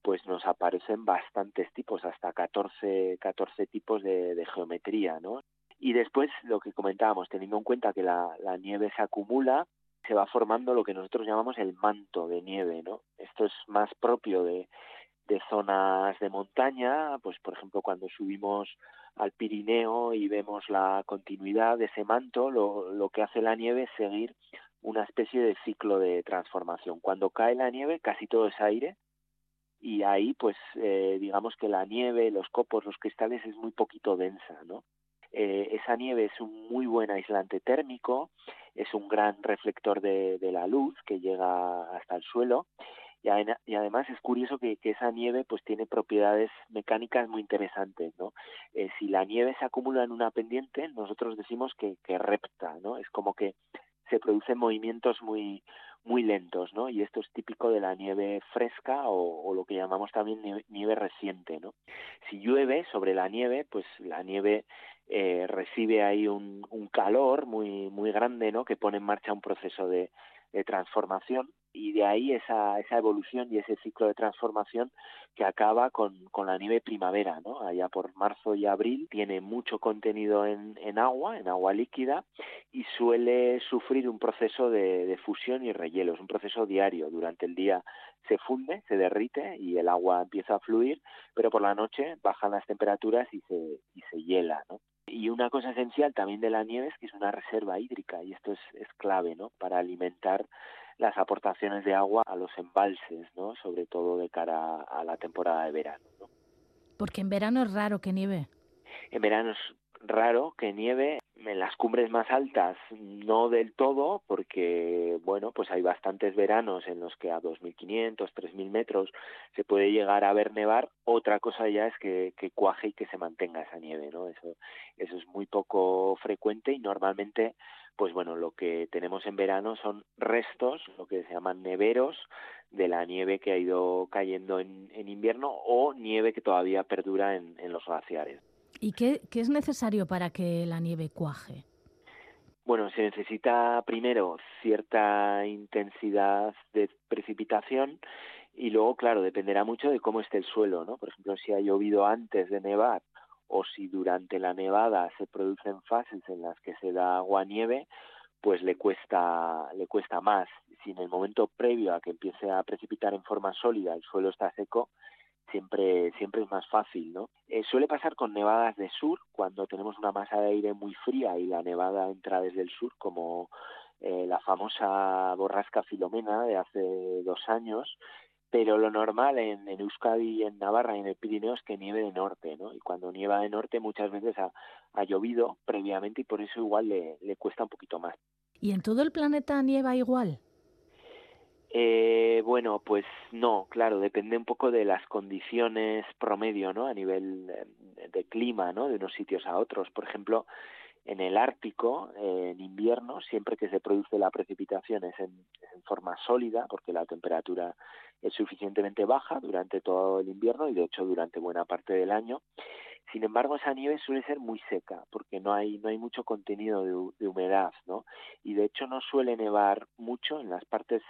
pues nos aparecen bastantes tipos, hasta 14, 14 tipos de, de geometría, ¿no? Y después, lo que comentábamos, teniendo en cuenta que la, nieve se acumula, se va formando lo que nosotros llamamos el manto de nieve, ¿no? Esto es más propio de, de zonas de montaña, pues por ejemplo cuando subimos al Pirineo y vemos la continuidad de ese manto, lo, lo que hace la nieve es seguir una especie de ciclo de transformación. Cuando cae la nieve, casi todo es aire, y ahí pues eh, digamos que la nieve, los copos, los cristales es muy poquito densa, ¿no? Eh, esa nieve es un muy buen aislante térmico, es un gran reflector de, la luz que llega hasta el suelo y, además es curioso que, esa nieve pues tiene propiedades mecánicas muy interesantes, ¿no? Eh, si la nieve se acumula en una pendiente, nosotros decimos que, que repta, ¿no? Es como que se producen movimientos muy muy lentos, ¿no? Y esto es típico de la nieve fresca o, lo que llamamos también nieve, reciente, ¿no? Si llueve sobre la nieve, pues la nieve eh, recibe ahí un, un, calor muy muy grande, ¿no? Que pone en marcha un proceso de, de transformación y de ahí esa, esa evolución y ese ciclo de transformación que acaba con, con la nieve primavera, ¿no? Allá por marzo y abril tiene mucho contenido en, en agua, en agua líquida y suele sufrir un proceso de, de fusión y rehielos, un proceso diario. Durante el día se funde, se derrite y el agua empieza a fluir, pero por la noche bajan las temperaturas y se, y se hiela, ¿no? Y una cosa esencial también de la nieve es que es una reserva hídrica y esto es, es clave, ¿no? Para alimentar las aportaciones de agua a los embalses, ¿no? Sobre todo de cara a la temporada de verano, ¿no? Porque en verano es raro que nieve. En verano es raro que nieve en las cumbres más altas no del todo porque bueno pues hay bastantes veranos en los que a 2.500 3.000 metros se puede llegar a ver nevar otra cosa ya es que, que cuaje y que se mantenga esa nieve no eso eso es muy poco frecuente y normalmente pues bueno lo que tenemos en verano son restos lo que se llaman neveros de la nieve que ha ido cayendo en, en invierno o nieve que todavía perdura en, en los glaciares ¿Y qué, es necesario para que la nieve cuaje? Bueno, se necesita primero cierta intensidad de precipitación y luego, claro, dependerá mucho de cómo esté el suelo, ¿no? Por ejemplo, si ha llovido antes de nevar o si durante la nevada se producen fases en las que se da agua-nieve, pues le cuesta, le cuesta más. Si en el momento previo a que empiece a precipitar en forma sólida el suelo está seco, siempre, siempre es más fácil, ¿no? Eh, suele pasar con nevadas de sur, cuando tenemos una masa de aire muy fría y la nevada entra desde el sur, como eh, la famosa borrasca Filomena de hace dos años, pero lo normal en, en, Euskadi, en Navarra y en el Pirineo es que nieve de norte, ¿no? Y cuando nieva de norte muchas veces ha, ha llovido previamente y por eso igual le, le cuesta un poquito más. ¿Y en todo el planeta nieva igual? Eh, bueno, pues no, claro, depende un poco de las condiciones promedio, ¿no? A nivel eh, de clima, ¿no? De unos sitios a otros. Por ejemplo, en el Ártico, eh, en invierno, siempre que se produce la precipitación es en, forma sólida, porque la temperatura es suficientemente baja durante todo el invierno y de hecho durante buena parte del año. Sin embargo, esa nieve suele ser muy seca, porque no hay, no hay mucho contenido de, de humedad, ¿no? Y de hecho no suele nevar mucho en las partes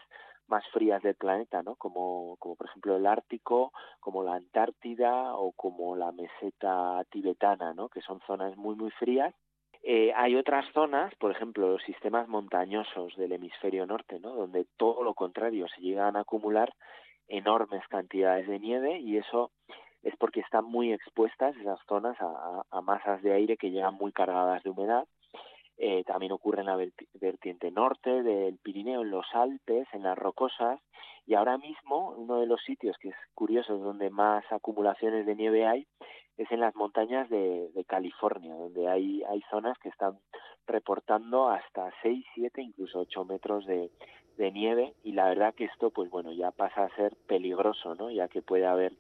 más frías del planeta, ¿no? Como, como por ejemplo el Ártico, como la Antártida o como la meseta tibetana, ¿no? Que son zonas muy, muy frías. Eh, hay otras zonas, por ejemplo, los sistemas montañosos del hemisferio norte, ¿no? Donde todo lo contrario, se llegan a acumular enormes cantidades de nieve y eso es porque están muy expuestas esas zonas a, a masas de aire que llegan muy cargadas de humedad eh, también ocurre en la vertiente norte del Pirineo, en los Alpes, en las rocosas, y ahora mismo uno de los sitios que es curioso, donde más acumulaciones de nieve hay, es en las montañas de, California, donde hay, hay zonas que están reportando hasta 6, 7, incluso 8 metros de, de nieve y la verdad que esto pues bueno ya pasa a ser peligroso no ya que puede haber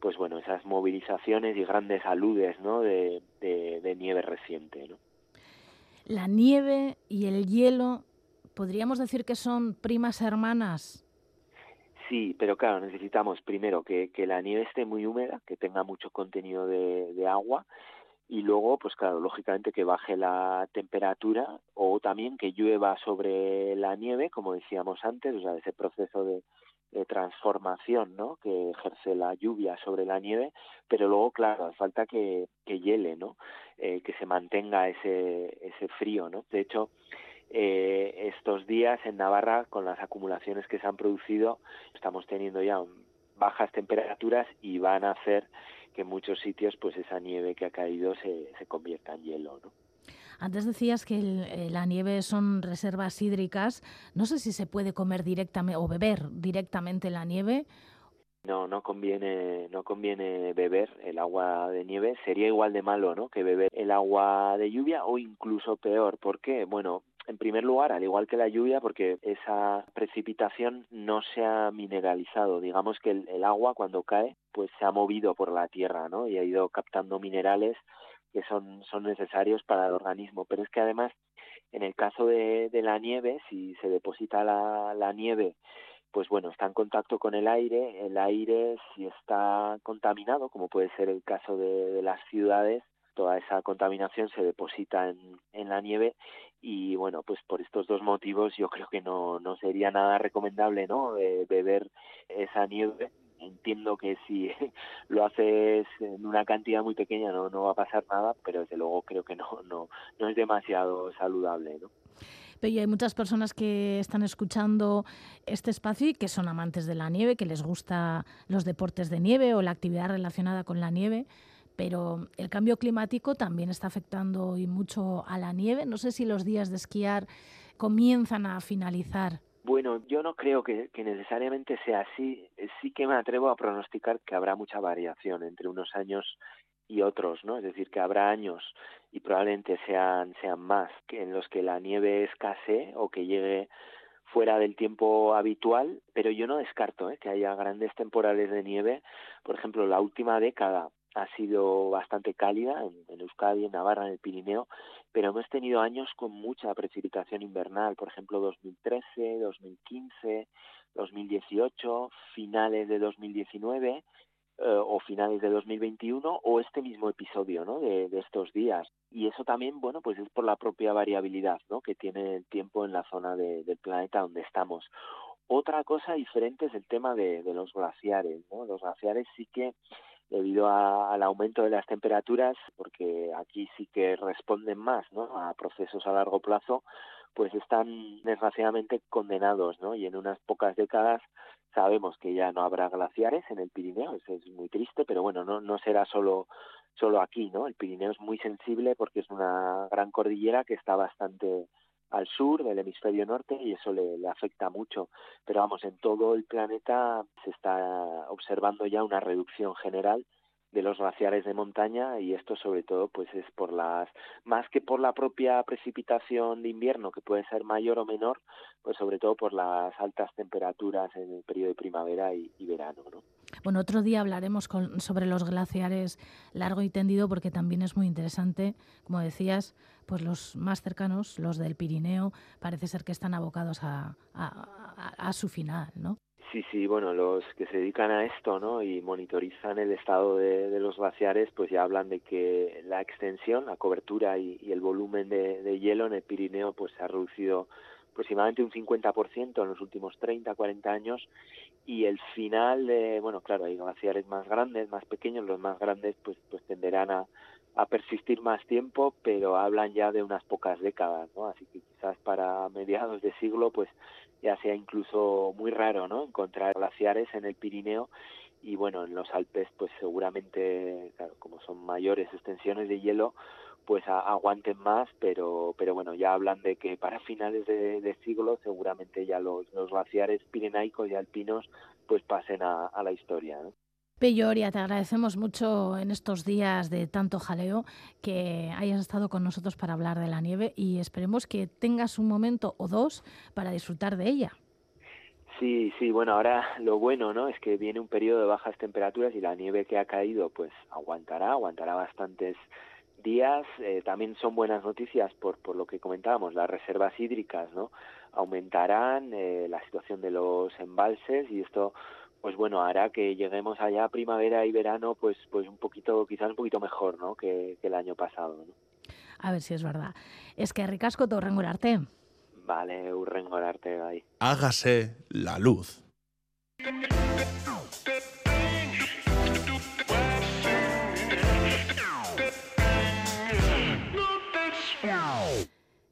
pues bueno esas movilizaciones y grandes aludes no de, de, nieve reciente no la nieve y el hielo podríamos decir que son primas hermanas Sí, pero claro, necesitamos primero que, la nieve esté muy húmeda, que tenga mucho contenido de, de agua y luego, pues claro, lógicamente que baje la temperatura o también que llueva sobre la nieve, como decíamos antes, o sea, ese proceso de, transformación ¿no? que ejerce la lluvia sobre la nieve, pero luego, claro, falta que, que hiele, ¿no? Eh, que se mantenga ese, ese frío, ¿no? De hecho, eh, estos días en Navarra, con las acumulaciones que se han producido, estamos teniendo ya bajas temperaturas y van a hacer que en muchos sitios pues esa nieve que ha caído se, se convierta en hielo, ¿no? Antes decías que eh, la nieve son reservas hídricas. No sé si se puede comer directamente o beber directamente la nieve. No, no conviene, no conviene beber el agua de nieve. Sería igual de malo, ¿no? Que beber el agua de lluvia o incluso peor. ¿Por qué? Bueno, en primer lugar, al igual que la lluvia, porque esa precipitación no se ha mineralizado. Digamos que el, agua cuando cae, pues se ha movido por la tierra, ¿no? Y ha ido captando minerales que son, son necesarios para el organismo. Pero es que además, en el caso de, de la nieve, si se deposita la, la nieve pues bueno, está en contacto con el aire, el aire si está contaminado, como puede ser el caso de, de las ciudades, toda esa contaminación se deposita en, en la nieve y bueno pues por estos dos motivos yo creo que no, no sería nada recomendable no eh, beber esa nieve entiendo que si lo haces en una cantidad muy pequeña no no va a pasar nada pero desde luego creo que no no no es demasiado saludable no pero hay muchas personas que están escuchando este espacio y que son amantes de la nieve, que les gusta los deportes de nieve o la actividad relacionada con la nieve pero el cambio climático también está afectando hoy mucho a la nieve. No sé si los días de esquiar comienzan a finalizar. Bueno, yo no creo que, necesariamente sea así. Sí que me atrevo a pronosticar que habrá mucha variación entre unos años y otros, ¿no? Es decir, que habrá años y probablemente sean, sean más que en los que la nieve escasee o que llegue fuera del tiempo habitual, pero yo no descarto ¿eh? que haya grandes temporales de nieve. Por ejemplo, la última década ha sido bastante cálida en, Euskadi, en Navarra, en el Pirineo, pero hemos tenido años con mucha precipitación invernal, por ejemplo 2013, 2015, 2018, finales de 2019 eh, o finales de 2021 o este mismo episodio ¿no? de, estos días. Y eso también, bueno, pues es por la propia variabilidad ¿no? que tiene el tiempo en la zona del planeta donde estamos. Otra cosa diferente es el tema de, de los glaciares. ¿no? Los glaciares sí que debido al aumento de las temperaturas, porque aquí sí que responden más ¿no? a procesos a largo plazo, pues están desgraciadamente condenados, ¿no? Y en unas pocas décadas sabemos que ya no habrá glaciares en el Pirineo, eso es muy triste, pero bueno, no, no será solo solo aquí, ¿no? El Pirineo es muy sensible porque es una gran cordillera que está bastante al sur del hemisferio norte y eso le, le, afecta mucho. Pero vamos, en todo el planeta se está observando ya una reducción general de los glaciares de montaña y esto sobre todo pues es por las más que por la propia precipitación de invierno que puede ser mayor o menor pues sobre todo por las altas temperaturas en el periodo de primavera y, verano ¿no? Bueno otro día hablaremos sobre los glaciares largo y tendido porque también es muy interesante como decías pues los más cercanos los del Pirineo parece ser que están abocados a, su final no Sí, sí, bueno, los que se dedican a esto, ¿no? Y monitorizan el estado de, los glaciares, pues ya hablan de que la extensión, la cobertura y, el volumen de, hielo en el Pirineo, pues se ha reducido aproximadamente un 50% en los últimos 30, 40 años y el final, bueno, claro, hay glaciares más grandes, más pequeños, los más grandes pues, pues tenderán a, a persistir más tiempo, pero hablan ya de unas pocas décadas, ¿no? Así que quizás para mediados de siglo, pues ya sea incluso muy raro, ¿no? Encontrar glaciares en el Pirineo y bueno, en los Alpes, pues seguramente, como son mayores extensiones de hielo, pues aguanten más, pero pero bueno, ya hablan de que para finales de, siglo seguramente ya los, los glaciares pirenaicos y alpinos pues pasen a, a la historia, ¿no? Peyoria, te agradecemos mucho en estos días de tanto jaleo que hayas estado con nosotros para hablar de la nieve y esperemos que tengas un momento o dos para disfrutar de ella. Sí, sí, bueno, ahora lo bueno, ¿no? Es que viene un periodo de bajas temperaturas y la nieve que ha caído, pues aguantará, aguantará bastantes días. Eh, también son buenas noticias por, por lo que comentábamos, las reservas hídricas, ¿no? Aumentarán eh, la situación de los embalses y esto, pues bueno, hará que lleguemos allá primavera y verano, pues, pues un poquito, quizás un poquito mejor, ¿no? Que, que el año pasado, ¿no? A ver si es verdad. Es que ricasco torrengurarte. Vale, urrengorarte ahí. Hágase la luz.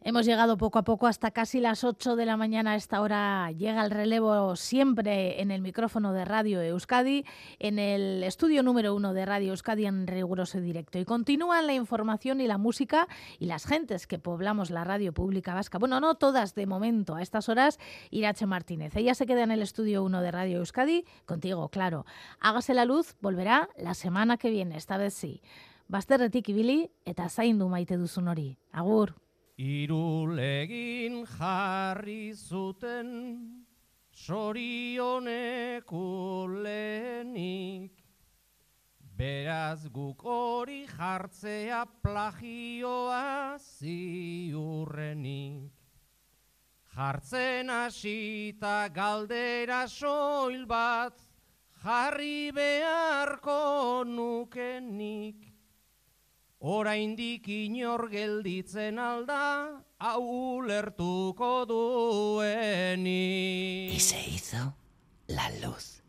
Hemos llegado poco a poco hasta casi las 8 de la mañana. A esta hora llega el relevo siempre en el micrófono de Radio Euskadi, en el estudio número uno de Radio Euskadi en riguroso directo. Y continúan la información y la música y las gentes que poblamos la radio pública vasca. Bueno, no todas de momento. A estas horas, Irache Martínez. Ella se queda en el estudio uno de Radio Euskadi. Contigo, claro. Hágase la luz, volverá la semana que viene, esta vez sí. Bazterretik ibili eta zaindu maite duzun hori. Agur. Irulegin jarri zuten sorioneku lehenik Beraz guk hori jartzea plagioa ziurrenik. Jartzen hasita galdera soil bat jarri beharko nukenik oraindik inor gelditzen alda, hau ulertuko dueni. Y se hizo la luz.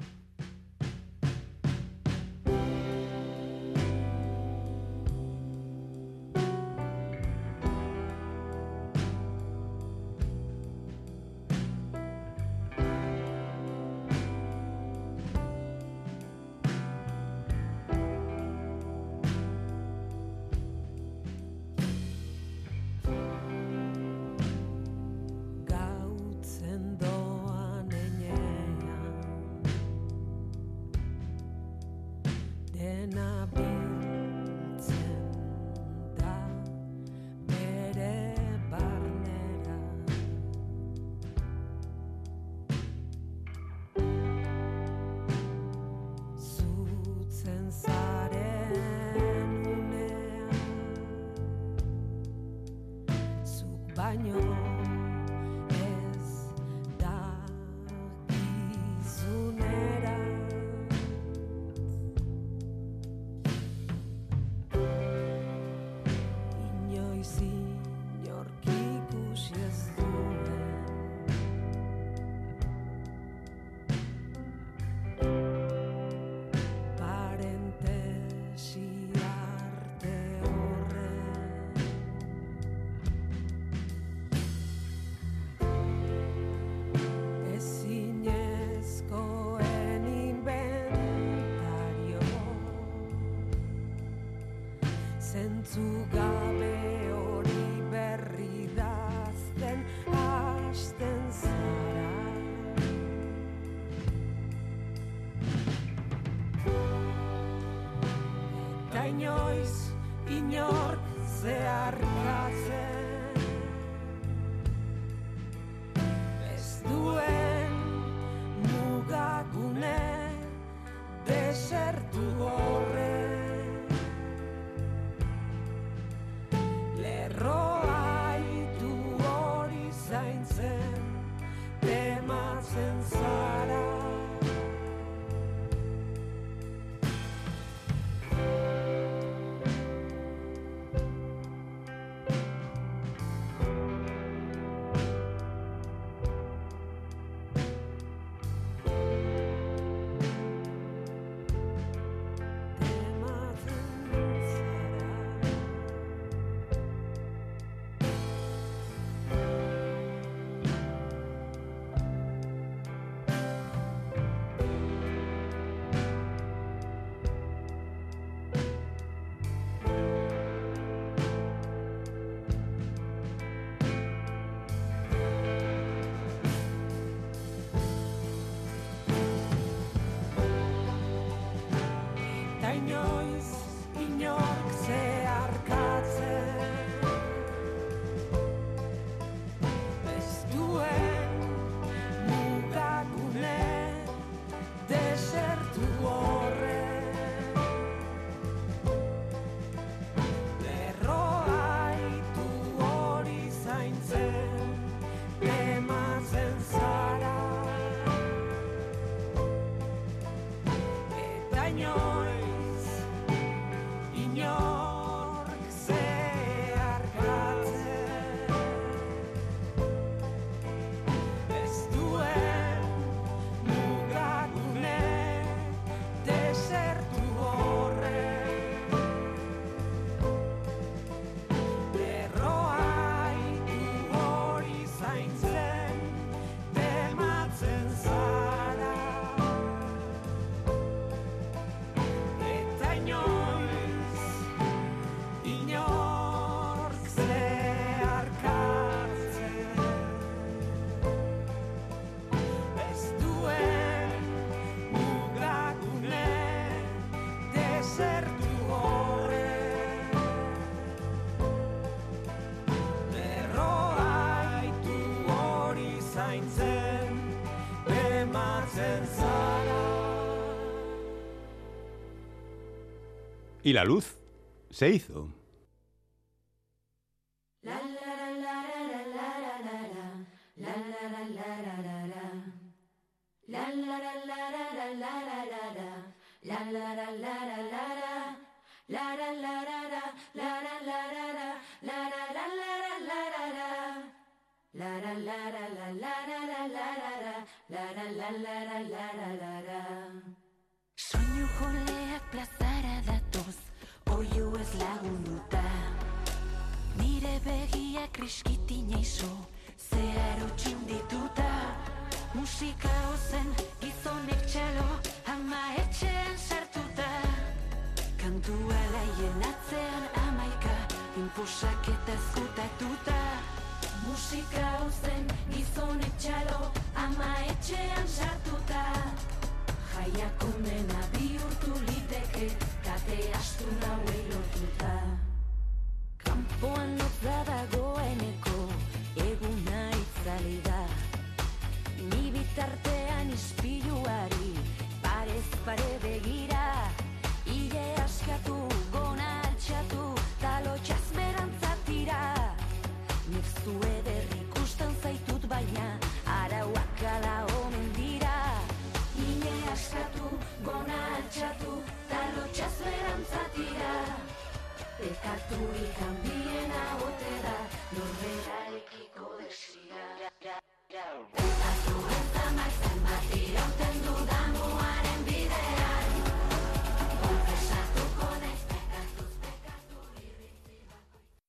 Inoiz inork zeharkatzen Y la luz se hizo. Ez lagunduta Nire begia kriskitin eizo, zeharo txindituta Musika ozen gizonek txalo, ama etxean sartuta Kantua laien atzean amaika, inposak eta ezkutatuta. Musika ozen gizonek txalo, ama etxean sartuta. Jaiak bihurtu liteke, kate astu nauei lotuta. Kampoan notza dagoeneko, eguna itzali da. Ni bitartean Alright.